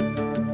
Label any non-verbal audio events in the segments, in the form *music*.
Bye.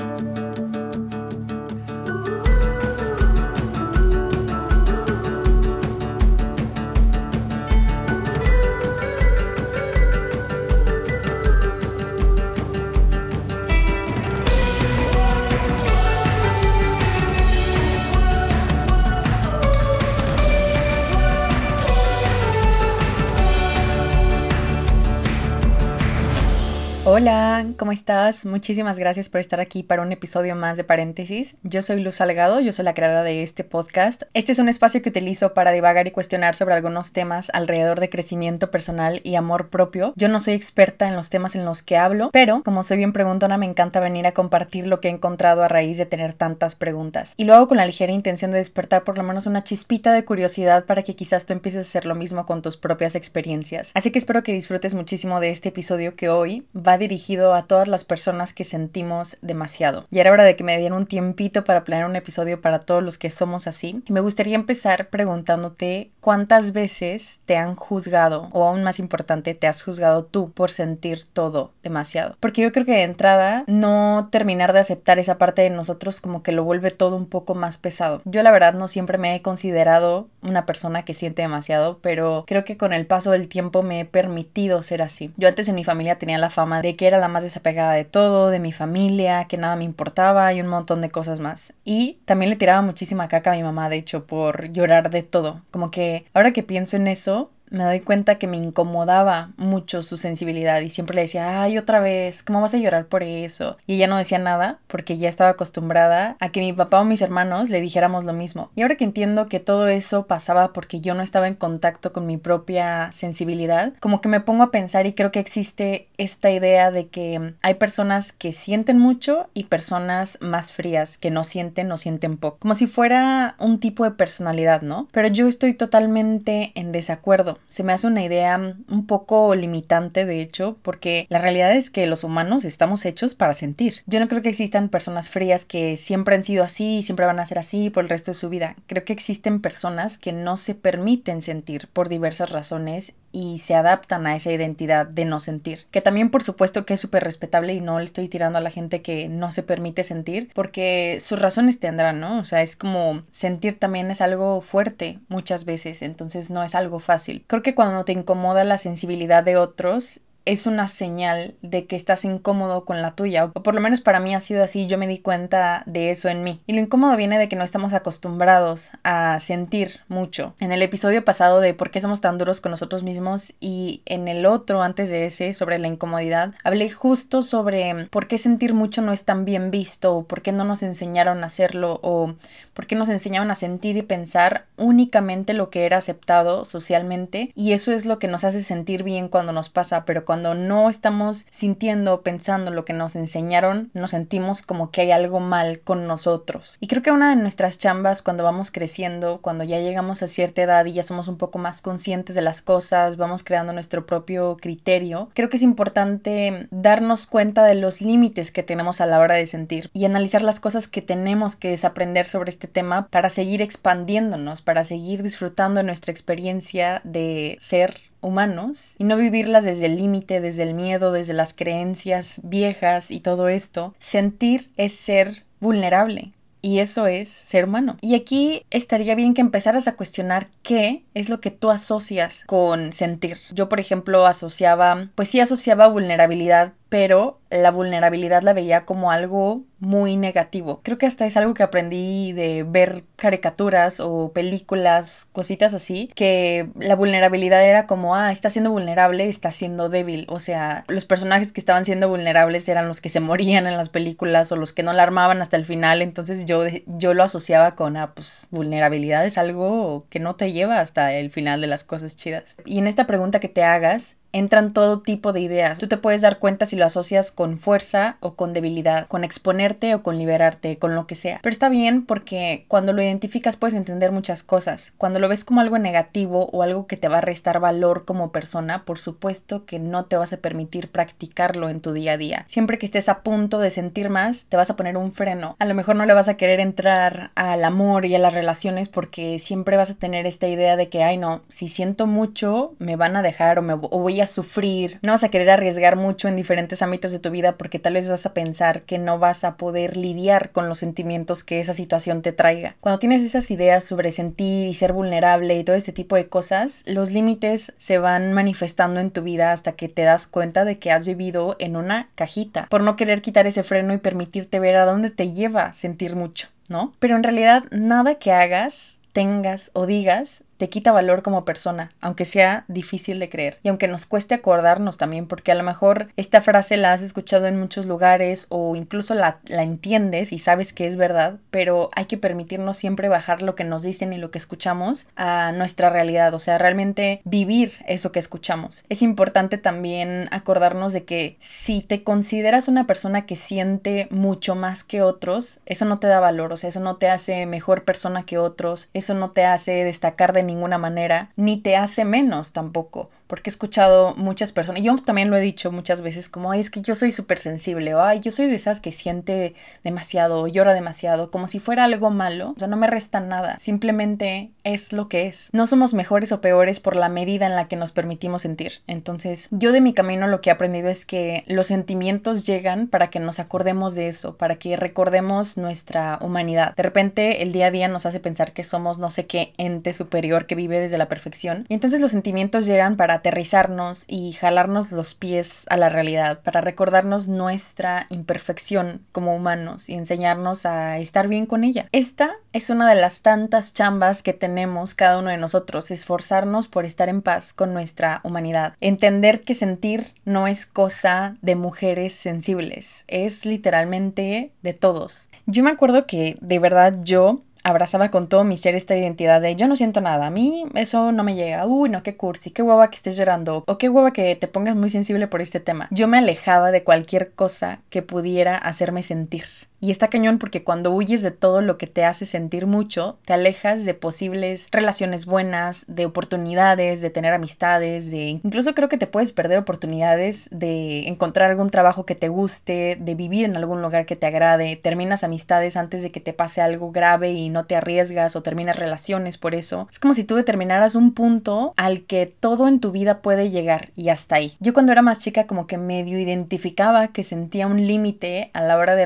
Hola, ¿cómo estás? Muchísimas gracias por estar aquí para un episodio más de Paréntesis. Yo soy Luz Salgado, yo soy la creadora de este podcast. Este es un espacio que utilizo para divagar y cuestionar sobre algunos temas alrededor de crecimiento personal y amor propio. Yo no soy experta en los temas en los que hablo, pero como soy bien preguntona, me encanta venir a compartir lo que he encontrado a raíz de tener tantas preguntas. Y lo hago con la ligera intención de despertar por lo menos una chispita de curiosidad para que quizás tú empieces a hacer lo mismo con tus propias experiencias. Así que espero que disfrutes muchísimo de este episodio que hoy va dirigido a todas las personas que sentimos demasiado. Y era hora de que me dieran un tiempito para planear un episodio para todos los que somos así. Y me gustaría empezar preguntándote cuántas veces te han juzgado o aún más importante, te has juzgado tú por sentir todo demasiado. Porque yo creo que de entrada no terminar de aceptar esa parte de nosotros como que lo vuelve todo un poco más pesado. Yo la verdad no siempre me he considerado una persona que siente demasiado, pero creo que con el paso del tiempo me he permitido ser así. Yo antes en mi familia tenía la fama de que era la más desapegada de todo, de mi familia, que nada me importaba y un montón de cosas más. Y también le tiraba muchísima caca a mi mamá, de hecho, por llorar de todo. Como que ahora que pienso en eso, me doy cuenta que me incomodaba mucho su sensibilidad y siempre le decía, ay, otra vez, ¿cómo vas a llorar por eso? Y ella no decía nada porque ya estaba acostumbrada a que mi papá o mis hermanos le dijéramos lo mismo. Y ahora que entiendo que todo eso pasaba porque yo no estaba en contacto con mi propia sensibilidad, como que me pongo a pensar y creo que existe esta idea de que hay personas que sienten mucho y personas más frías que no sienten o sienten poco. Como si fuera un tipo de personalidad, ¿no? Pero yo estoy totalmente en desacuerdo se me hace una idea un poco limitante, de hecho, porque la realidad es que los humanos estamos hechos para sentir. Yo no creo que existan personas frías que siempre han sido así y siempre van a ser así por el resto de su vida. Creo que existen personas que no se permiten sentir por diversas razones y se adaptan a esa identidad de no sentir. Que también por supuesto que es súper respetable y no le estoy tirando a la gente que no se permite sentir porque sus razones tendrán, ¿no? O sea, es como sentir también es algo fuerte muchas veces, entonces no es algo fácil. Creo que cuando te incomoda la sensibilidad de otros es una señal de que estás incómodo con la tuya, o por lo menos para mí ha sido así, yo me di cuenta de eso en mí. Y lo incómodo viene de que no estamos acostumbrados a sentir mucho. En el episodio pasado de por qué somos tan duros con nosotros mismos y en el otro antes de ese sobre la incomodidad, hablé justo sobre por qué sentir mucho no es tan bien visto, o por qué no nos enseñaron a hacerlo, o por qué nos enseñaron a sentir y pensar únicamente lo que era aceptado socialmente, y eso es lo que nos hace sentir bien cuando nos pasa, pero cuando cuando no estamos sintiendo o pensando lo que nos enseñaron, nos sentimos como que hay algo mal con nosotros. Y creo que una de nuestras chambas cuando vamos creciendo, cuando ya llegamos a cierta edad y ya somos un poco más conscientes de las cosas, vamos creando nuestro propio criterio, creo que es importante darnos cuenta de los límites que tenemos a la hora de sentir y analizar las cosas que tenemos que desaprender sobre este tema para seguir expandiéndonos, para seguir disfrutando nuestra experiencia de ser humanos y no vivirlas desde el límite, desde el miedo, desde las creencias viejas y todo esto. Sentir es ser vulnerable. Y eso es ser humano. Y aquí estaría bien que empezaras a cuestionar qué es lo que tú asocias con sentir. Yo, por ejemplo, asociaba, pues sí asociaba vulnerabilidad, pero la vulnerabilidad la veía como algo muy negativo. Creo que hasta es algo que aprendí de ver caricaturas o películas, cositas así, que la vulnerabilidad era como, ah, está siendo vulnerable, está siendo débil. O sea, los personajes que estaban siendo vulnerables eran los que se morían en las películas o los que no la armaban hasta el final. Entonces yo, yo lo asociaba con, ah, pues vulnerabilidad es algo que no te lleva hasta el final de las cosas chidas. Y en esta pregunta que te hagas, entran todo tipo de ideas. Tú te puedes dar cuenta si lo asocias con fuerza o con debilidad, con exponerte o con liberarte, con lo que sea. Pero está bien porque cuando lo identificas puedes entender muchas cosas. Cuando lo ves como algo negativo o algo que te va a restar valor como persona, por supuesto que no te vas a permitir practicarlo en tu día a día. Siempre que estés a punto de sentir más, te vas a poner un freno. A lo mejor no le vas a querer entrar al amor y a las relaciones porque siempre vas a tener esta idea de que, ay no, si siento mucho, me van a dejar o, me, voy a sufrir, no vas a querer arriesgar mucho en diferentes ámbitos de tu vida porque tal vez vas a pensar que no vas a poder lidiar con los sentimientos que esa situación te traiga. Cuando tienes esas ideas sobre sentir y ser vulnerable y todo este tipo de cosas, los límites se van manifestando en tu vida hasta que te das cuenta de que has vivido en una cajita, por no querer quitar ese freno y permitirte ver a dónde te lleva sentir mucho. ¿no? Pero en realidad nada que hagas tengas o digas te quita valor como persona, aunque sea difícil de creer. Y aunque nos cueste acordarnos también, porque a lo mejor esta frase la has escuchado en muchos lugares o incluso la, la, entiendes y sabes que es verdad, pero hay que permitirnos siempre bajar lo que nos dicen y lo que escuchamos a nuestra realidad, o sea, realmente vivir eso que escuchamos. Es importante también acordarnos de que si te consideras una persona que siente mucho más que otros, eso no te da valor, o sea, eso no te hace mejor persona que otros, eso no te hace destacar de ninguna manera, ni te hace menos tampoco porque he escuchado muchas personas, y yo también lo he dicho muchas veces, como, ay, es que yo soy súper sensible, o ay, yo soy de esas que siente demasiado, o llora demasiado, como si fuera algo malo, o sea, no me resta nada, simplemente es lo que es. No somos mejores o peores por la medida en la que nos permitimos sentir. Entonces, yo de mi camino lo que he aprendido es que los sentimientos llegan para que nos acordemos de eso, para que recordemos nuestra humanidad. De repente, el día a día nos hace pensar que somos no sé qué ente superior que vive desde la perfección, y entonces los sentimientos llegan para aterrizarnos y jalarnos los pies a la realidad, para recordarnos nuestra imperfección como humanos y enseñarnos a estar bien con ella. Esta es una de las tantas chambas que tenemos cada uno de nosotros, esforzarnos por estar en paz con nuestra humanidad, entender que sentir no es cosa de mujeres sensibles, es literalmente de todos. Yo me acuerdo que de verdad yo abrazaba con todo mi ser esta identidad de yo no siento nada, a mí eso no me llega, uy, no, qué cursi, qué guava que estés llorando, o qué guava que te pongas muy sensible por este tema. Yo me alejaba de cualquier cosa que pudiera hacerme sentir. Y está cañón porque cuando huyes de todo lo que te hace sentir mucho, te alejas de posibles relaciones buenas, de oportunidades, de tener amistades, de incluso creo que te puedes perder oportunidades de encontrar algún trabajo que te guste, de vivir en algún lugar que te agrade, terminas amistades antes de que te pase algo grave y no te arriesgas o terminas relaciones por eso. Es como si tú determinaras un punto al que todo en tu vida puede llegar y hasta ahí. Yo cuando era más chica como que medio identificaba que sentía un límite a la hora de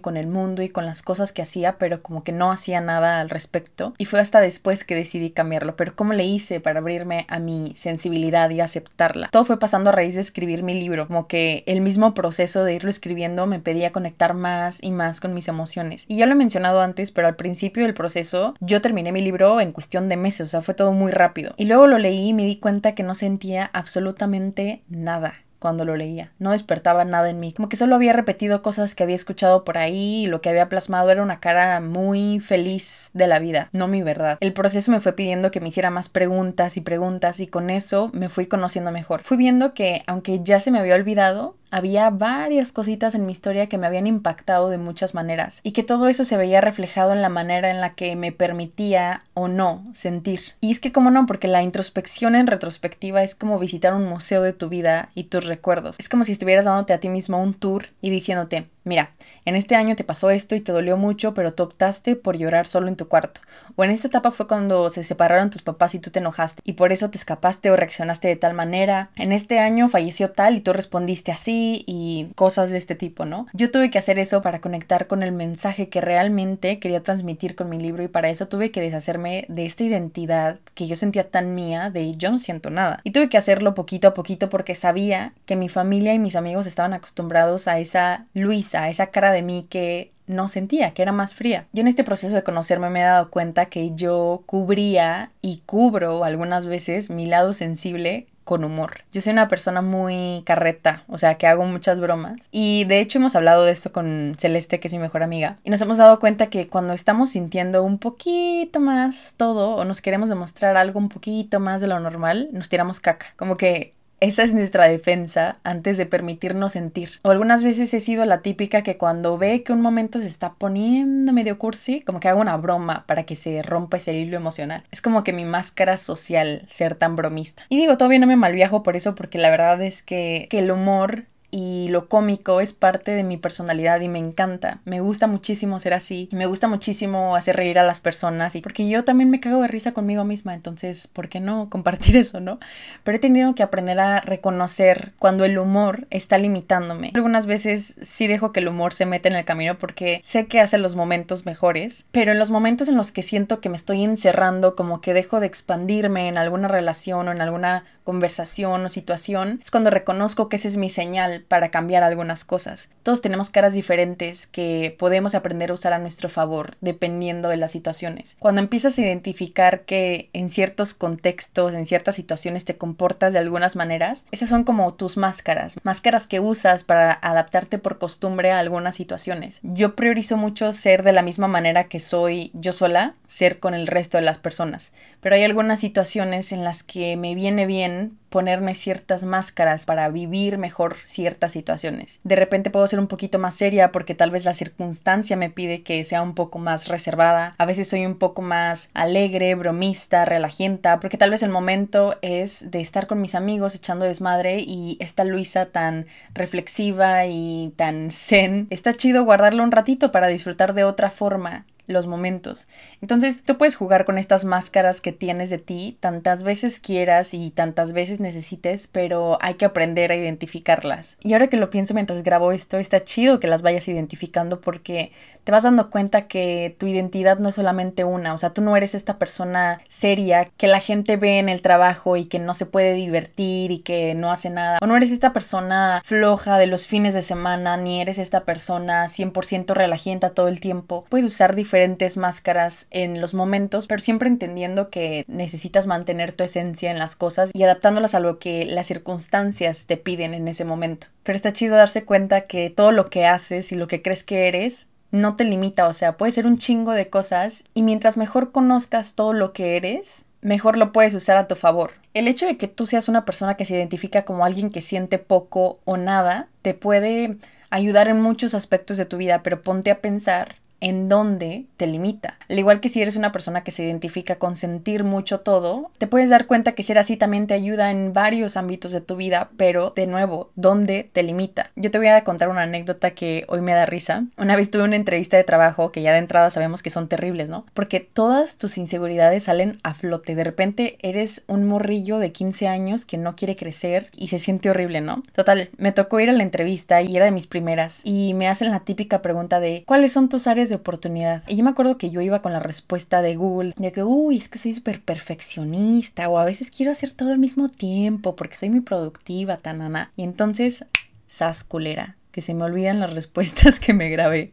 con el mundo y con las cosas que hacía, pero como que no hacía nada al respecto. Y fue hasta después que decidí cambiarlo. Pero ¿cómo le hice para abrirme a mi sensibilidad y aceptarla? Todo fue pasando a raíz de escribir mi libro, como que el mismo proceso de irlo escribiendo me pedía conectar más y más con mis emociones. Y ya lo he mencionado antes, pero al principio del proceso yo terminé mi libro en cuestión de meses, o sea, fue todo muy rápido. Y luego lo leí y me di cuenta que no sentía absolutamente nada cuando lo leía. No despertaba nada en mí. Como que solo había repetido cosas que había escuchado por ahí y lo que había plasmado era una cara muy feliz de la vida, no mi verdad. El proceso me fue pidiendo que me hiciera más preguntas y preguntas y con eso me fui conociendo mejor. Fui viendo que aunque ya se me había olvidado, había varias cositas en mi historia que me habían impactado de muchas maneras y que todo eso se veía reflejado en la manera en la que me permitía o no sentir. Y es que como no, porque la introspección en retrospectiva es como visitar un museo de tu vida y tus recuerdos. Es como si estuvieras dándote a ti mismo un tour y diciéndote, mira, en este año te pasó esto y te dolió mucho, pero tú optaste por llorar solo en tu cuarto. O en esta etapa fue cuando se separaron tus papás y tú te enojaste y por eso te escapaste o reaccionaste de tal manera. En este año falleció tal y tú respondiste así y cosas de este tipo, ¿no? Yo tuve que hacer eso para conectar con el mensaje que realmente quería transmitir con mi libro y para eso tuve que deshacerme de esta identidad que yo sentía tan mía de yo no siento nada. Y tuve que hacerlo poquito a poquito porque sabía que mi familia y mis amigos estaban acostumbrados a esa Luisa, a esa cara de mí que no sentía, que era más fría. Yo en este proceso de conocerme me he dado cuenta que yo cubría y cubro algunas veces mi lado sensible con humor. Yo soy una persona muy carreta, o sea, que hago muchas bromas. Y de hecho hemos hablado de esto con Celeste, que es mi mejor amiga. Y nos hemos dado cuenta que cuando estamos sintiendo un poquito más todo o nos queremos demostrar algo un poquito más de lo normal, nos tiramos caca. Como que esa es nuestra defensa antes de permitirnos sentir. O algunas veces he sido la típica que cuando ve que un momento se está poniendo medio cursi, como que hago una broma para que se rompa ese hilo emocional. Es como que mi máscara social ser tan bromista. Y digo, todavía no me malviajo por eso porque la verdad es que, que el humor y lo cómico es parte de mi personalidad y me encanta. Me gusta muchísimo ser así. Y me gusta muchísimo hacer reír a las personas y porque yo también me cago de risa conmigo misma, entonces, ¿por qué no compartir *laughs* eso, no? Pero he tenido que aprender a reconocer cuando el humor está limitándome. Algunas veces sí dejo que el humor se mete en el camino porque sé que hace los momentos mejores, pero en los momentos en los que siento que me estoy encerrando, como que dejo de expandirme en alguna relación o en alguna conversación o situación, es cuando reconozco que esa es mi señal para cambiar algunas cosas. Todos tenemos caras diferentes que podemos aprender a usar a nuestro favor dependiendo de las situaciones. Cuando empiezas a identificar que en ciertos contextos, en ciertas situaciones te comportas de algunas maneras, esas son como tus máscaras, máscaras que usas para adaptarte por costumbre a algunas situaciones. Yo priorizo mucho ser de la misma manera que soy yo sola, ser con el resto de las personas, pero hay algunas situaciones en las que me viene bien ponerme ciertas máscaras para vivir mejor ciertas situaciones. De repente puedo ser un poquito más seria porque tal vez la circunstancia me pide que sea un poco más reservada. A veces soy un poco más alegre, bromista, relajienta, porque tal vez el momento es de estar con mis amigos echando desmadre y esta Luisa tan reflexiva y tan *laughs* zen. Está chido guardarlo un ratito para disfrutar de otra forma los momentos. Entonces tú puedes jugar con estas máscaras que tienes de ti tantas veces quieras y tantas veces necesites, pero hay que aprender a identificarlas. Y ahora que lo pienso mientras grabo esto, está chido que las vayas identificando porque te vas dando cuenta que tu identidad no es solamente una, o sea, tú no eres esta persona seria que la gente ve en el trabajo y que no se puede divertir y que no hace nada, o no eres esta persona floja de los fines de semana, ni eres esta persona 100% relajienta todo el tiempo. Puedes usar diferentes máscaras en los momentos, pero siempre entendiendo que necesitas mantener tu esencia en las cosas y adaptándolas a lo que las circunstancias te piden en ese momento. Pero está chido darse cuenta que todo lo que haces y lo que crees que eres no te limita, o sea, puede ser un chingo de cosas y mientras mejor conozcas todo lo que eres, mejor lo puedes usar a tu favor. El hecho de que tú seas una persona que se identifica como alguien que siente poco o nada, te puede ayudar en muchos aspectos de tu vida, pero ponte a pensar en dónde te limita. Al igual que si eres una persona que se identifica con sentir mucho todo, te puedes dar cuenta que ser así también te ayuda en varios ámbitos de tu vida, pero de nuevo, ¿dónde te limita? Yo te voy a contar una anécdota que hoy me da risa. Una vez tuve una entrevista de trabajo que ya de entrada sabemos que son terribles, ¿no? Porque todas tus inseguridades salen a flote. De repente eres un morrillo de 15 años que no quiere crecer y se siente horrible, ¿no? Total, me tocó ir a la entrevista y era de mis primeras y me hacen la típica pregunta de ¿cuáles son tus áreas de oportunidad. Y yo me acuerdo que yo iba con la respuesta de Google, de que, uy, es que soy súper perfeccionista, o a veces quiero hacer todo al mismo tiempo porque soy muy productiva, tanana. Y entonces, sas culera, que se me olvidan las respuestas que me grabé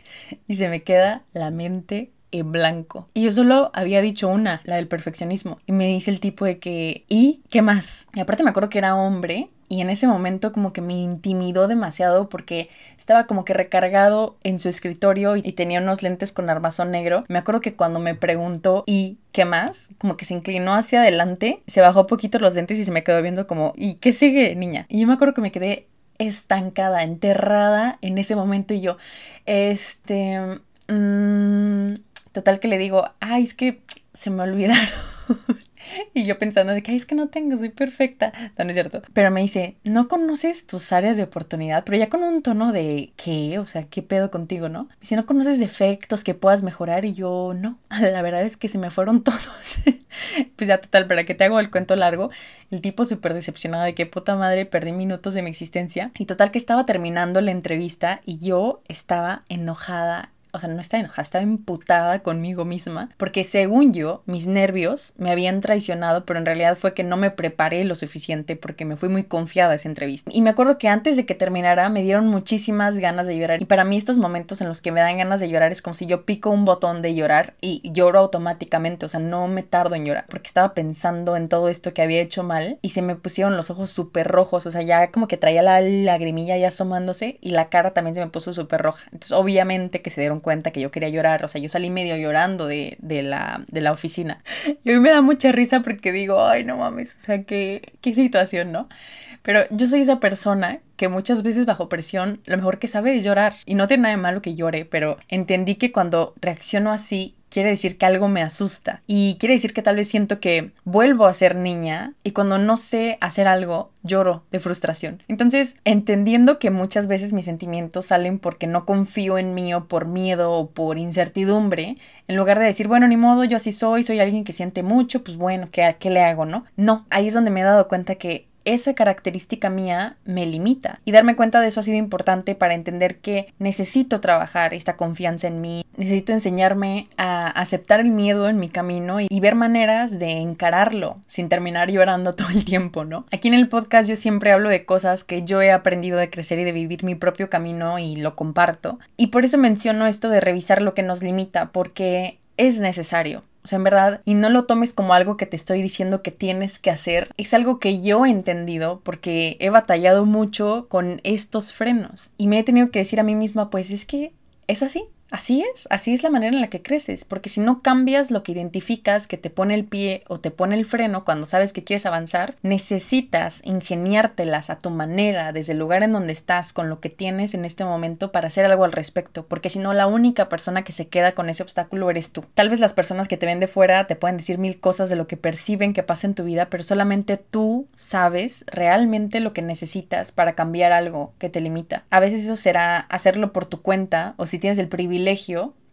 y se me queda la mente en blanco. Y yo solo había dicho una, la del perfeccionismo. Y me dice el tipo de que, ¿y qué más? Y aparte me acuerdo que era hombre y en ese momento como que me intimidó demasiado porque estaba como que recargado en su escritorio y tenía unos lentes con armazón negro. Me acuerdo que cuando me preguntó ¿y qué más? Como que se inclinó hacia adelante, se bajó poquito los lentes y se me quedó viendo como ¿y qué sigue, niña? Y yo me acuerdo que me quedé estancada, enterrada en ese momento y yo, este, mmm, total que le digo, ay, es que se me olvidaron y yo pensando de que, es que no tengo, soy perfecta. No, no es cierto. Pero me dice, no conoces tus áreas de oportunidad, pero ya con un tono de, ¿qué? O sea, ¿qué pedo contigo, no? Si no conoces defectos que puedas mejorar y yo, no. *laughs* La verdad es que se me fueron *laughs* todos. pues ya total, para que te hago el cuento largo, el tipo súper decepcionado de que puta madre perdí minutos de mi existencia. Y total que estaba terminando la entrevista y yo estaba enojada o sea, no estaba enojada, estaba imputada conmigo misma, porque según yo, mis nervios me habían traicionado, pero en realidad fue que no me preparé lo suficiente porque me fui muy confiada esa entrevista. Y me acuerdo que antes de que terminara me dieron muchísimas ganas de llorar. Y para mí estos momentos en los que me dan ganas de llorar es como si yo pico un botón de llorar y lloro automáticamente, o sea, no me tardo en llorar, porque estaba pensando en todo esto que había hecho mal y se me pusieron los ojos súper rojos, o sea, ya como que traía la lagrimilla ya asomándose y la cara también se me puso súper roja. Entonces, obviamente que se dieron cuenta que yo quería llorar, o sea, yo salí medio llorando de, la, de la oficina. *laughs* Y hoy me da mucha risa porque digo, ay, no mames, o sea, qué, qué situación, ¿no? Pero yo soy esa persona que muchas veces bajo presión lo mejor que sabe es llorar. Y no tiene nada de malo que llore, pero entendí que cuando reacciono así quiere decir que algo me asusta y quiere decir que tal vez siento que vuelvo a ser niña y cuando no sé hacer algo lloro de frustración. Entonces, entendiendo que muchas veces mis sentimientos salen porque no confío en mí o por miedo o por incertidumbre, en lugar de decir, bueno, ni modo, yo así soy, soy alguien que siente mucho, pues bueno, ¿qué, qué le hago, no? No, ahí es donde me he dado cuenta que esa característica mía me limita. Y darme cuenta de eso ha sido importante para entender que necesito trabajar esta confianza en mí, necesito enseñarme a aceptar el miedo en mi camino y, ver maneras de encararlo sin terminar llorando todo el tiempo, ¿no? Aquí en el podcast yo siempre hablo de cosas que yo he aprendido de crecer y de vivir mi propio camino y lo comparto. Y por eso menciono esto de revisar lo que nos limita, porque es necesario. O sea, en verdad, y no lo tomes como algo que te estoy diciendo que tienes que hacer. Es algo que yo he entendido porque he batallado mucho con estos frenos. Y me he tenido que decir a mí misma, pues es que es así. Así es, así es la manera en la que creces, porque si no cambias lo que identificas que te pone el pie o te pone el freno cuando sabes que quieres avanzar, necesitas ingeniártelas a tu manera, desde el lugar en donde estás, con lo que tienes en este momento para hacer algo al respecto, porque si no, la única persona que se queda con ese obstáculo eres tú. Tal vez las personas que te ven de fuera te pueden decir mil cosas de lo que perciben que pasa en tu vida, pero solamente tú sabes realmente lo que necesitas para cambiar algo que te limita. A veces eso será hacerlo por tu cuenta o si tienes el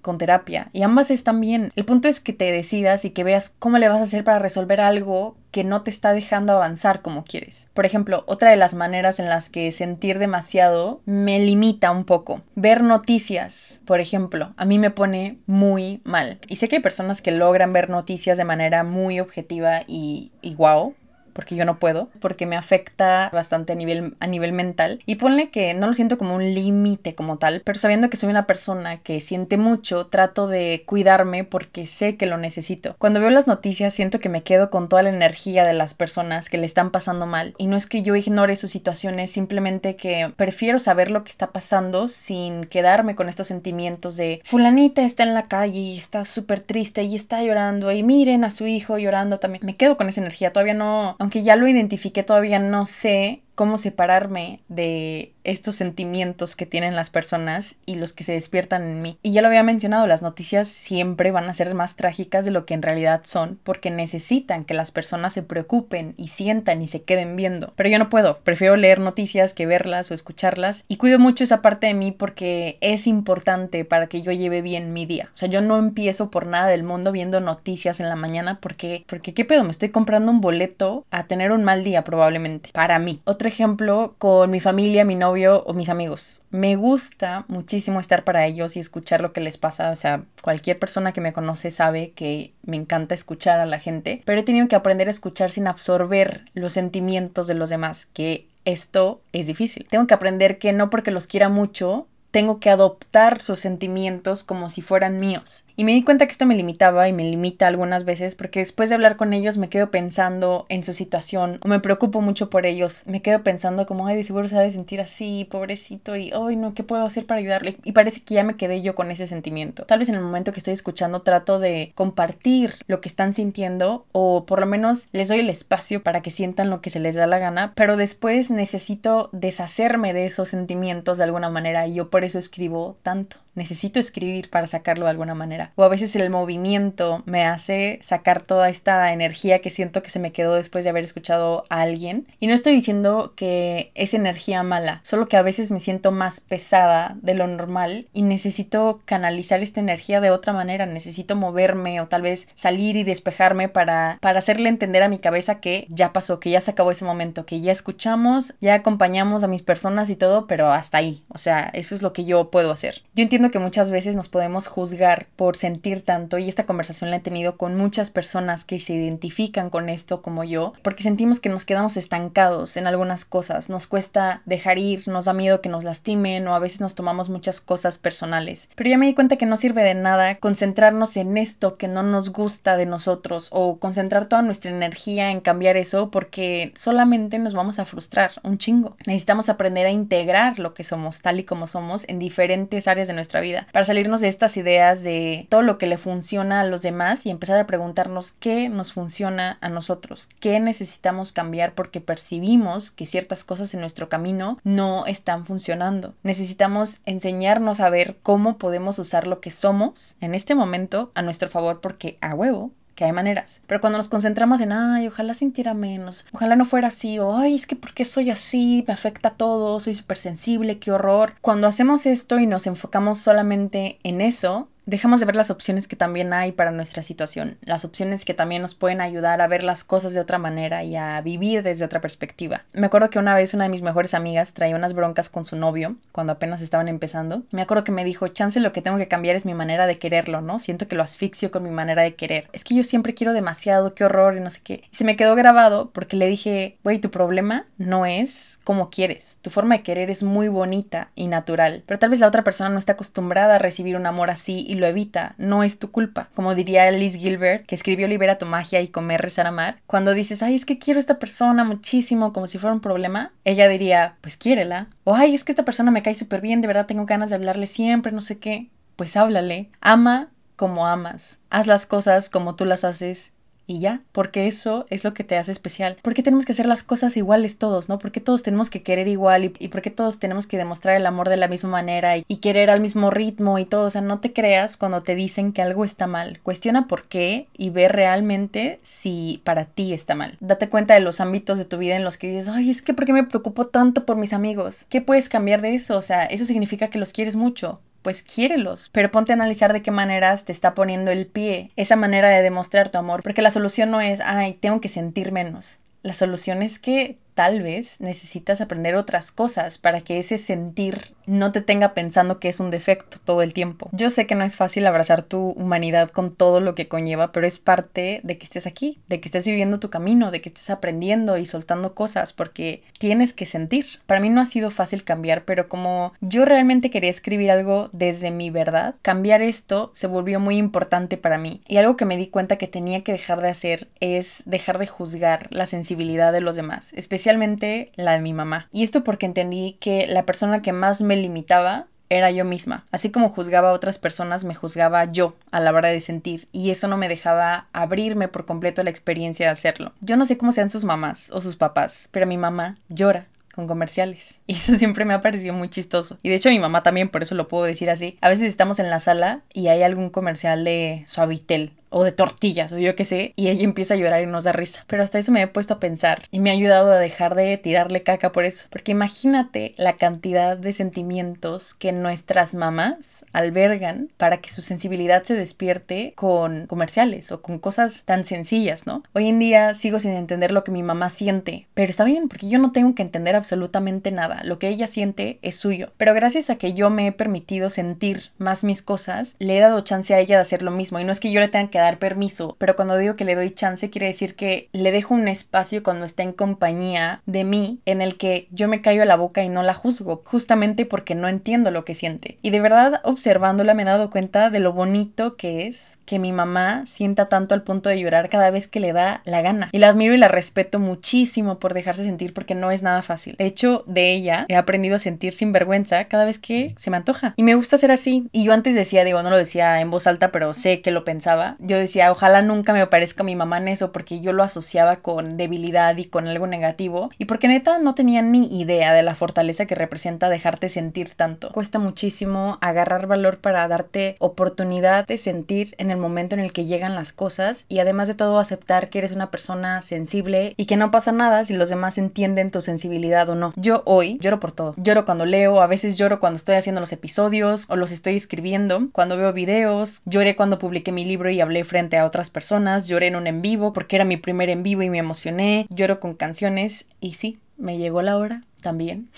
con terapia y ambas están bien. El punto es que te decidas y que veas cómo le vas a hacer para resolver algo que no te está dejando avanzar como quieres. Por ejemplo, otra de las maneras en las que sentir demasiado me limita un poco. Ver noticias, por ejemplo, a mí me pone muy mal. Y sé que hay personas que logran ver noticias de manera muy objetiva y, y wow, porque yo no puedo, porque me afecta bastante a nivel, a nivel mental. Y ponle que no lo siento como un límite como tal, pero sabiendo que soy una persona que siente mucho, trato de cuidarme porque sé que lo necesito. Cuando veo las noticias siento que me quedo con toda la energía de las personas que le están pasando mal. Y no es que yo ignore sus situaciones, simplemente que prefiero saber lo que está pasando sin quedarme con estos sentimientos de fulanita está en la calle y está súper triste y está llorando y miren a su hijo llorando también. Me quedo con esa energía, todavía no, aunque ya lo identifiqué, todavía no sé cómo separarme de estos sentimientos que tienen las personas y los que se despiertan en mí. Y ya lo había mencionado, las noticias siempre van a ser más trágicas de lo que en realidad son porque necesitan que las personas se preocupen y sientan y se queden viendo. Pero yo no puedo, prefiero leer noticias que verlas o escucharlas y cuido mucho esa parte de mí porque es importante para que yo lleve bien mi día. O sea, yo no empiezo por nada del mundo viendo noticias en la mañana porque, porque ¿qué pedo? Me estoy comprando un boleto a tener un mal día probablemente. Para mí. Otro ejemplo con mi familia, mi novio, o mis amigos. Me gusta muchísimo estar para ellos y escuchar lo que les pasa. O sea, cualquier persona que me conoce sabe que me encanta escuchar a la gente, pero he tenido que aprender a escuchar sin absorber los sentimientos de los demás, que esto es difícil. Tengo que aprender que no porque los quiera mucho, tengo que adoptar sus sentimientos como si fueran míos. Y me di cuenta que esto me limitaba y me limita algunas veces porque después de hablar con ellos me quedo pensando en su situación o me preocupo mucho por ellos. Me quedo pensando como, ay, de seguro se ha de sentir así, pobrecito, y, ay, no, ¿qué puedo hacer para ayudarle? Y parece que ya me quedé yo con ese sentimiento. Tal vez en el momento que estoy escuchando trato de compartir lo que están sintiendo o por lo menos les doy el espacio para que sientan lo que se les da la gana, pero después necesito deshacerme de esos sentimientos de alguna manera y yo por eso escribo tanto necesito escribir para sacarlo de alguna manera. O a veces el movimiento me hace sacar toda esta energía que siento que se me quedó después de haber escuchado a alguien. Y no estoy diciendo que es energía mala, solo que a veces me siento más pesada de lo normal y necesito canalizar esta energía de otra manera. Necesito moverme o tal vez salir y despejarme para, para hacerle entender a mi cabeza que ya pasó, que ya se acabó ese momento, que ya escuchamos, ya acompañamos a mis personas y todo, pero hasta ahí. O sea, eso es lo que yo puedo hacer. Yo entiendo que muchas veces nos podemos juzgar por sentir tanto y esta conversación la he tenido con muchas personas que se identifican con esto como yo, porque sentimos que nos quedamos estancados en algunas cosas, nos cuesta dejar ir, nos da miedo que nos lastimen o a veces nos tomamos muchas cosas personales. Pero ya me di cuenta que no sirve de nada concentrarnos en esto que no nos gusta de nosotros o concentrar toda nuestra energía en cambiar eso porque solamente nos vamos a frustrar un chingo. Necesitamos aprender a integrar lo que somos tal y como somos en diferentes áreas de nuestra vida, para salirnos de estas ideas de todo lo que le funciona a los demás y empezar a preguntarnos qué nos funciona a nosotros, qué necesitamos cambiar porque percibimos que ciertas cosas en nuestro camino no están funcionando. Necesitamos enseñarnos a ver cómo podemos usar lo que somos en este momento a nuestro favor porque a huevo que hay maneras. Pero cuando nos concentramos en, ay, ojalá sintiera menos, ojalá no fuera así, o ay, es que porque soy así, me afecta todo, soy súper sensible, qué horror. Cuando hacemos esto y nos enfocamos solamente en eso, dejamos de ver las opciones que también hay para nuestra situación, las opciones que también nos pueden ayudar a ver las cosas de otra manera y a vivir desde otra perspectiva. Me acuerdo que una vez una de mis mejores amigas traía unas broncas con su novio cuando apenas estaban empezando. Me acuerdo que me dijo, chance lo que tengo que cambiar es mi manera de quererlo, ¿no? Siento que lo asfixio con mi manera de querer. Es que yo siempre quiero demasiado, qué horror y no sé qué. Y se me quedó grabado porque le dije, güey, tu problema no es como quieres. Tu forma de querer es muy bonita y natural, pero tal vez la otra persona no está acostumbrada a recibir un amor así lo evita, no es tu culpa. Como diría Liz Gilbert, que escribió Libera tu magia y comer, rezar, amar, cuando dices, ay, es que quiero a esta persona muchísimo, como si fuera un problema, ella diría, pues quiérela. O, ay, es que esta persona me cae súper bien, de verdad tengo ganas de hablarle siempre, no sé qué. Pues háblale. Ama como amas. Haz las cosas como tú las haces y ya, porque eso es lo que te hace especial. ¿Por qué tenemos que hacer las cosas iguales todos, no? ¿Por qué todos tenemos que querer igual y, por qué todos tenemos que demostrar el amor de la misma manera y, y, querer al mismo ritmo y todo? O sea, no te creas cuando te dicen que algo está mal. Cuestiona por qué y ve realmente si para ti está mal. Date cuenta de los ámbitos de tu vida en los que dices, ay, es que ¿por qué me preocupo tanto por mis amigos? ¿Qué puedes cambiar de eso? O sea, eso significa que los quieres mucho pues quiérelos, pero ponte a analizar de qué maneras te está poniendo el pie esa manera de demostrar tu amor, porque la solución no es, ay, tengo que sentir menos. La solución es que tal vez necesitas aprender otras cosas para que ese sentir no te tenga pensando que es un defecto todo el tiempo. Yo sé que no es fácil abrazar tu humanidad con todo lo que conlleva, pero es parte de que estés aquí, de que estés viviendo tu camino, de que estés aprendiendo y soltando cosas, porque tienes que sentir. Para mí no ha sido fácil cambiar, pero como yo realmente quería escribir algo desde mi verdad, cambiar esto se volvió muy importante para mí. Y algo que me di cuenta que tenía que dejar de hacer es dejar de juzgar la sensibilidad de los demás, especialmente especialmente la de mi mamá. Y esto porque entendí que la persona que más me limitaba era yo misma. Así como juzgaba a otras personas, me juzgaba yo a la hora de sentir y eso no me dejaba abrirme por completo la experiencia de hacerlo. Yo no sé cómo sean sus mamás o sus papás, pero mi mamá llora con comerciales. *laughs* Y eso siempre me ha parecido muy chistoso. Y de hecho mi mamá también, por eso lo puedo decir así. A veces estamos en la sala y hay algún comercial de Suavitel o de tortillas o yo qué sé, y ella empieza a llorar y nos da risa. Pero hasta eso me he puesto a pensar y me ha ayudado a dejar de tirarle caca por eso. Porque imagínate la cantidad de sentimientos que nuestras mamás albergan para que su sensibilidad se despierte con comerciales o con cosas tan sencillas, ¿no? Hoy en día sigo sin entender lo que mi mamá siente, pero está bien porque yo no tengo que entender absolutamente nada. Lo que ella siente es suyo. Pero gracias a que yo me he permitido sentir más mis cosas, le he dado chance a ella de hacer lo mismo. Y no es que yo le tenga que dar permiso, pero cuando digo que le doy chance quiere decir que le dejo un espacio cuando está en compañía de mí en el que yo me callo la boca y no la juzgo, justamente porque no entiendo lo que siente. Y de verdad observándola me he dado cuenta de lo bonito que es que mi mamá sienta tanto al punto de llorar cada vez que le da la gana. Y la admiro y la respeto muchísimo por dejarse sentir porque no es nada fácil. De hecho, de ella he aprendido a sentir sin vergüenza cada vez que se me antoja. Y me gusta ser así. Y yo antes decía, digo, no lo decía en voz alta, pero sé que lo pensaba decía, ojalá nunca me parezca mi mamá en eso, porque yo lo asociaba con debilidad y con algo negativo, y porque neta no tenía ni idea de la fortaleza que representa dejarte sentir tanto. Cuesta muchísimo agarrar valor para darte oportunidad de sentir en el momento en el que llegan las cosas, y además de todo aceptar que eres una persona sensible y que no pasa nada si los demás entienden tu sensibilidad o no. Yo hoy lloro por todo. Lloro cuando leo, a veces lloro cuando estoy haciendo los episodios o los estoy escribiendo, cuando veo videos, lloré cuando publiqué mi libro y hablé frente a otras personas, lloré en un en vivo porque era mi primer en vivo y me emocioné, lloro con canciones y sí, me llegó la hora también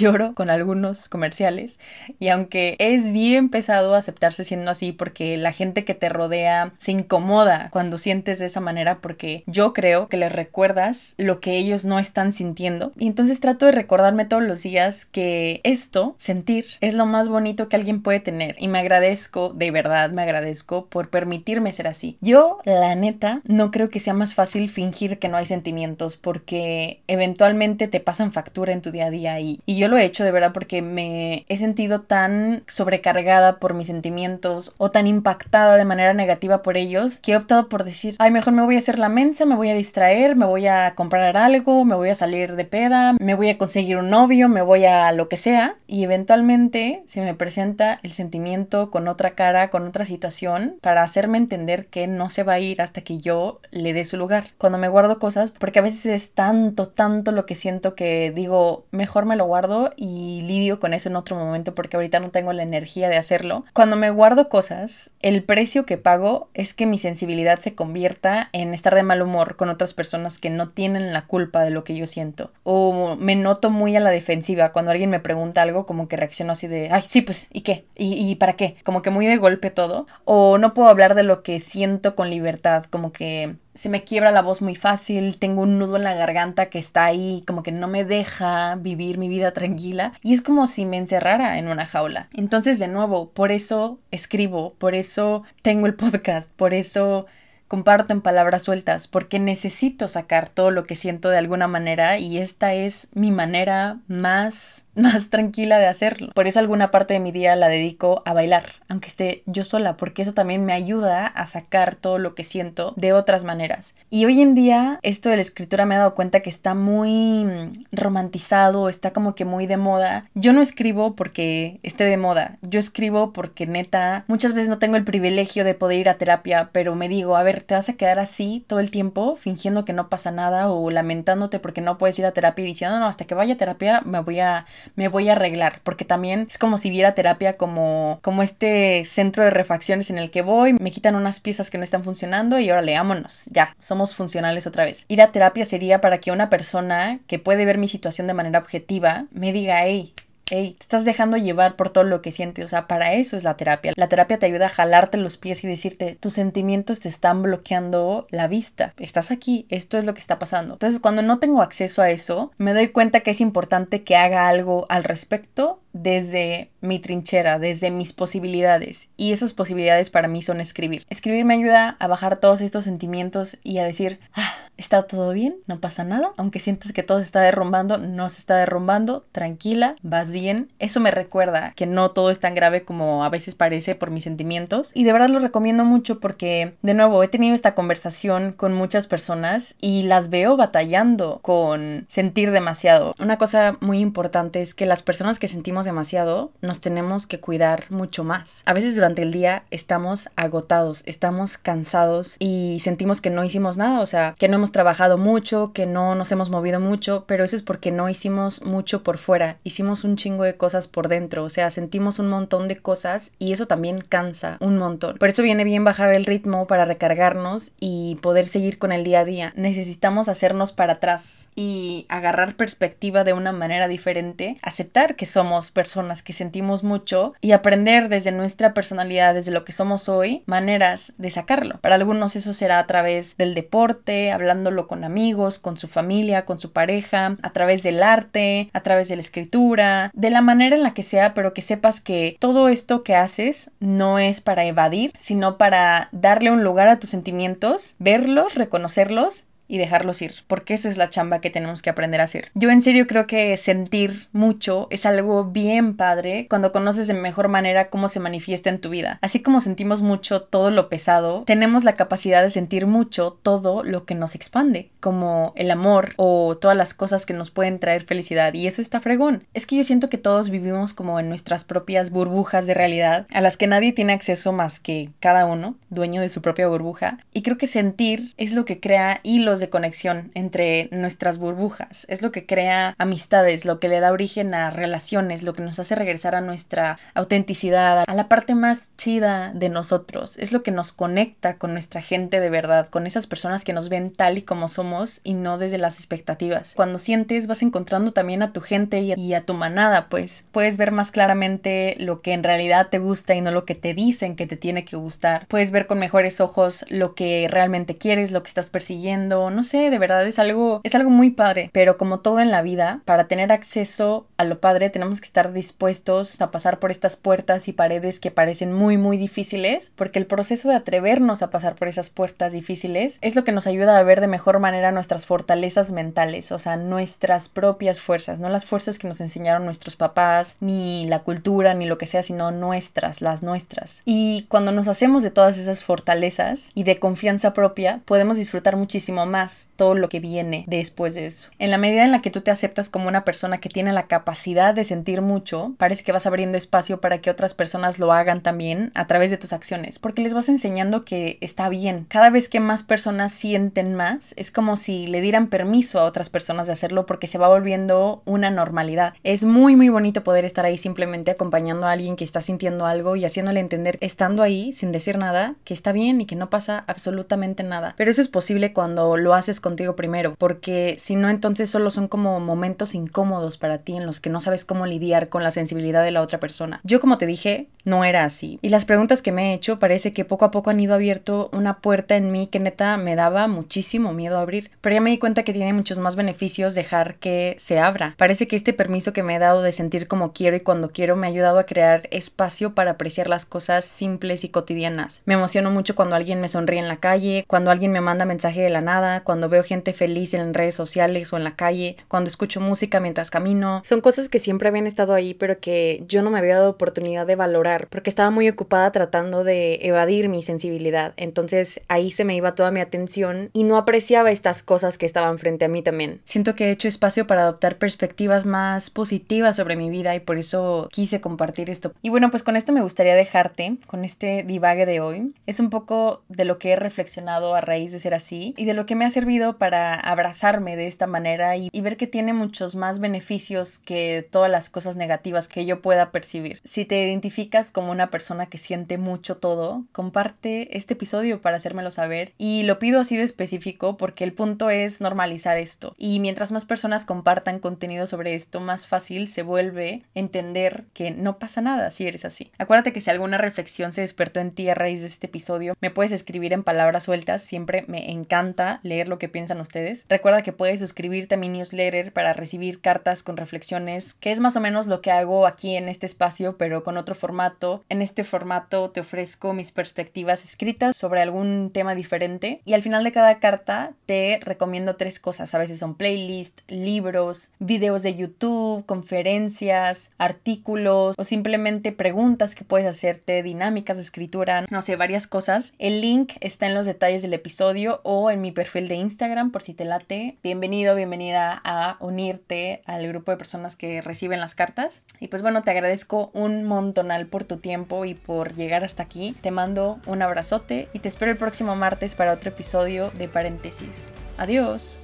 lloro con algunos comerciales y aunque es bien pesado aceptarse siendo así porque la gente que te rodea se incomoda cuando sientes de esa manera porque yo creo que les recuerdas lo que ellos no están sintiendo y entonces trato de recordarme todos los días que esto, sentir, es lo más bonito que alguien puede tener y me agradezco, de verdad me agradezco por permitirme ser así. Yo, la neta, no creo que sea más fácil fingir que no hay sentimientos porque eventualmente te pasan factura en tu día a día y, y yo lo he hecho de verdad porque me he sentido tan sobrecargada por mis sentimientos o tan impactada de manera negativa por ellos que he optado por decir, ay, mejor me voy a hacer la mensa, me voy a distraer, me voy a comprar algo, me voy a salir de peda, me voy a conseguir un novio, me voy a lo que sea y eventualmente se me presenta el sentimiento con otra cara, con otra situación para hacerme entender que no se va a ir hasta que yo le dé su lugar. Cuando me guardo cosas, porque a veces es tanto, tanto lo que siento que digo, mejor me lo guardo y lidio con eso en otro momento porque ahorita no tengo la energía de hacerlo. Cuando me guardo cosas, el precio que pago es que mi sensibilidad se convierta en estar de mal humor con otras personas que no tienen la culpa de lo que yo siento. O me noto muy a la defensiva cuando alguien me pregunta algo, como que reacciono así de, ay, sí, pues, ¿y qué? ¿Y, y para qué? Como que muy de golpe todo. O no puedo hablar de lo que siento con libertad, como que se me quiebra la voz muy fácil, tengo un nudo en la garganta que está ahí, como que no me deja vivir mi vida tranquila y es como si me encerrara en una jaula. Entonces, de nuevo, por eso escribo, por eso tengo el podcast, por eso comparto en palabras sueltas porque necesito sacar todo lo que siento de alguna manera y esta es mi manera más más tranquila de hacerlo. Por eso alguna parte de mi día la dedico a bailar, aunque esté yo sola, porque eso también me ayuda a sacar todo lo que siento de otras maneras. Y hoy en día esto de la escritura me he dado cuenta que está muy romantizado, está como que muy de moda. Yo no escribo porque esté de moda, yo escribo porque neta muchas veces no tengo el privilegio de poder ir a terapia, pero me digo, a ver, te vas a quedar así todo el tiempo fingiendo que no pasa nada o lamentándote porque no puedes ir a terapia y diciendo, no, hasta que vaya a terapia me voy a, me voy a arreglar, porque también es como si viera terapia como, como este centro de refacciones en el que voy, me quitan unas piezas que no están funcionando y ahora leámonos, ya, somos funcionales otra vez. Ir a terapia sería para que una persona que puede ver mi situación de manera objetiva me diga, hey, hey, te estás dejando llevar por todo lo que sientes. O sea, para eso es la terapia. La terapia te ayuda a jalarte los pies y decirte, tus sentimientos te están bloqueando la vista. Estás aquí, esto es lo que está pasando. Entonces, cuando no tengo acceso a eso, me doy cuenta que es importante que haga algo al respecto desde mi trinchera, desde mis posibilidades. Y esas posibilidades para mí son escribir. Escribir me ayuda a bajar todos estos sentimientos y a decir, ah, está todo bien, no pasa nada. Aunque sientes que todo se está derrumbando, no se está derrumbando, tranquila, vas bien. Eso me recuerda que no todo es tan grave como a veces parece por mis sentimientos. Y de verdad lo recomiendo mucho porque, de nuevo, he tenido esta conversación con muchas personas y las veo batallando con sentir demasiado. Una cosa muy importante es que las personas que sentimos demasiado, nos tenemos que cuidar mucho más. A veces durante el día estamos agotados, estamos cansados y sentimos que no hicimos nada, o sea, que no hemos trabajado mucho, que no nos hemos movido mucho, pero eso es porque no hicimos mucho por fuera, hicimos un chingo de cosas por dentro, o sea, sentimos un montón de cosas y eso también cansa un montón. Por eso viene bien bajar el ritmo para recargarnos y poder seguir con el día a día. Necesitamos hacernos para atrás y agarrar perspectiva de una manera diferente, aceptar que somos personas que sentimos mucho y aprender desde nuestra personalidad, desde lo que somos hoy, maneras de sacarlo. Para algunos eso será a través del deporte, hablándolo con amigos, con su familia, con su pareja, a través del arte, a través de la escritura, de la manera en la que sea, pero que sepas que todo esto que haces no es para evadir, sino para darle un lugar a tus sentimientos, verlos, reconocerlos y dejarlos ir, porque esa es la chamba que tenemos que aprender a hacer. Yo en serio creo que sentir mucho es algo bien padre cuando conoces de mejor manera cómo se manifiesta en tu vida. Así como sentimos mucho todo lo pesado, tenemos la capacidad de sentir mucho todo lo que nos expande, como el amor o todas las cosas que nos pueden traer felicidad y eso está fregón. Es que yo siento que todos vivimos como en nuestras propias burbujas de realidad a las que nadie tiene acceso más que cada uno, dueño de su propia burbuja, y creo que sentir es lo que crea hilos de conexión entre nuestras burbujas. Es lo que crea amistades, lo que le da origen a relaciones, lo que nos hace regresar a nuestra autenticidad, a la parte más chida de nosotros. Es lo que nos conecta con nuestra gente de verdad, con esas personas que nos ven tal y como somos y no desde las expectativas. Cuando sientes vas encontrando también a tu gente y a tu manada, pues puedes ver más claramente lo que en realidad te gusta y no lo que te dicen que te tiene que gustar. Puedes ver con mejores ojos lo que realmente quieres, lo que estás persiguiendo, no sé, de verdad es algo, es algo muy padre. Pero como todo en la vida, para tener acceso a lo padre tenemos que estar dispuestos a pasar por estas puertas y paredes que parecen muy, muy difíciles, porque el proceso de atrevernos a pasar por esas puertas difíciles es lo que nos ayuda a ver de mejor manera nuestras fortalezas mentales, o sea, nuestras propias fuerzas, no las fuerzas que nos enseñaron nuestros papás, ni la cultura, ni lo que sea, sino nuestras, las nuestras. Y cuando nos hacemos de todas esas fortalezas y de confianza propia, podemos disfrutar muchísimo más todo lo que viene después de eso. En la medida en la que tú te aceptas como una persona que tiene la capacidad de sentir mucho, parece que vas abriendo espacio para que otras personas lo hagan también a través de tus acciones, porque les vas enseñando que está bien. Cada vez que más personas sienten más, es como si le dieran permiso a otras personas de hacerlo porque se va volviendo una normalidad. Es muy muy bonito poder estar ahí simplemente acompañando a alguien que está sintiendo algo y haciéndole entender estando ahí sin decir nada que está bien y que no pasa absolutamente nada. Pero eso es posible cuando lo haces contigo primero, porque si no entonces solo son como momentos incómodos para ti en los que no sabes cómo lidiar con la sensibilidad de la otra persona. Yo como te dije, no era así. Y las preguntas que me he hecho parece que poco a poco han ido abierto una puerta en mí que neta me daba muchísimo miedo abrir. Pero ya me di cuenta que tiene muchos más beneficios dejar que se abra. Parece que este permiso que me he dado de sentir como quiero y cuando quiero me ha ayudado a crear espacio para apreciar las cosas simples y cotidianas. Me emociono mucho cuando alguien me sonríe en la calle, cuando alguien me manda mensaje de la nada, cuando veo gente feliz en redes sociales o en la calle, cuando escucho música mientras camino. Son cosas que siempre habían estado ahí pero que yo no me había dado oportunidad de valorar porque estaba muy ocupada tratando de evadir mi sensibilidad. Entonces ahí se me iba toda mi atención y no apreciaba estas cosas que estaban frente a mí también. Siento que he hecho espacio para adoptar perspectivas más positivas sobre mi vida y por eso quise compartir esto. Y bueno, pues con esto me gustaría dejarte, con este divague de hoy. Es un poco de lo que he reflexionado a raíz de ser así y de lo que me ha servido para abrazarme de esta manera y, y ver que tiene muchos más beneficios que todas las cosas negativas que yo pueda percibir. Si te identificas como una persona que siente mucho todo, comparte este episodio para hacérmelo saber y lo pido así de específico porque el punto es normalizar esto y mientras más personas compartan contenido sobre esto, más fácil se vuelve entender que no pasa nada si eres así. Acuérdate que si alguna reflexión se despertó en ti a raíz de este episodio, me puedes escribir en palabras sueltas, siempre me encanta leer lo que piensan ustedes. Recuerda que puedes suscribirte a mi newsletter para recibir cartas con reflexiones, que es más o menos lo que hago aquí en este espacio, pero con otro formato. En este formato te ofrezco mis perspectivas escritas sobre algún tema diferente y al final de cada carta te recomiendo tres cosas. A veces son playlists, libros, videos de YouTube, conferencias, artículos o simplemente preguntas que puedes hacerte, dinámicas de escritura, no sé, varias cosas. El link está en los detalles del episodio o en mi perfil de Instagram por si te late. Bienvenido, bienvenida a unirte al grupo de personas que reciben las cartas. Y pues bueno, te agradezco un montonal por tu tiempo y por llegar hasta aquí. Te mando un abrazote y te espero el próximo martes para otro episodio de paréntesis. Adiós.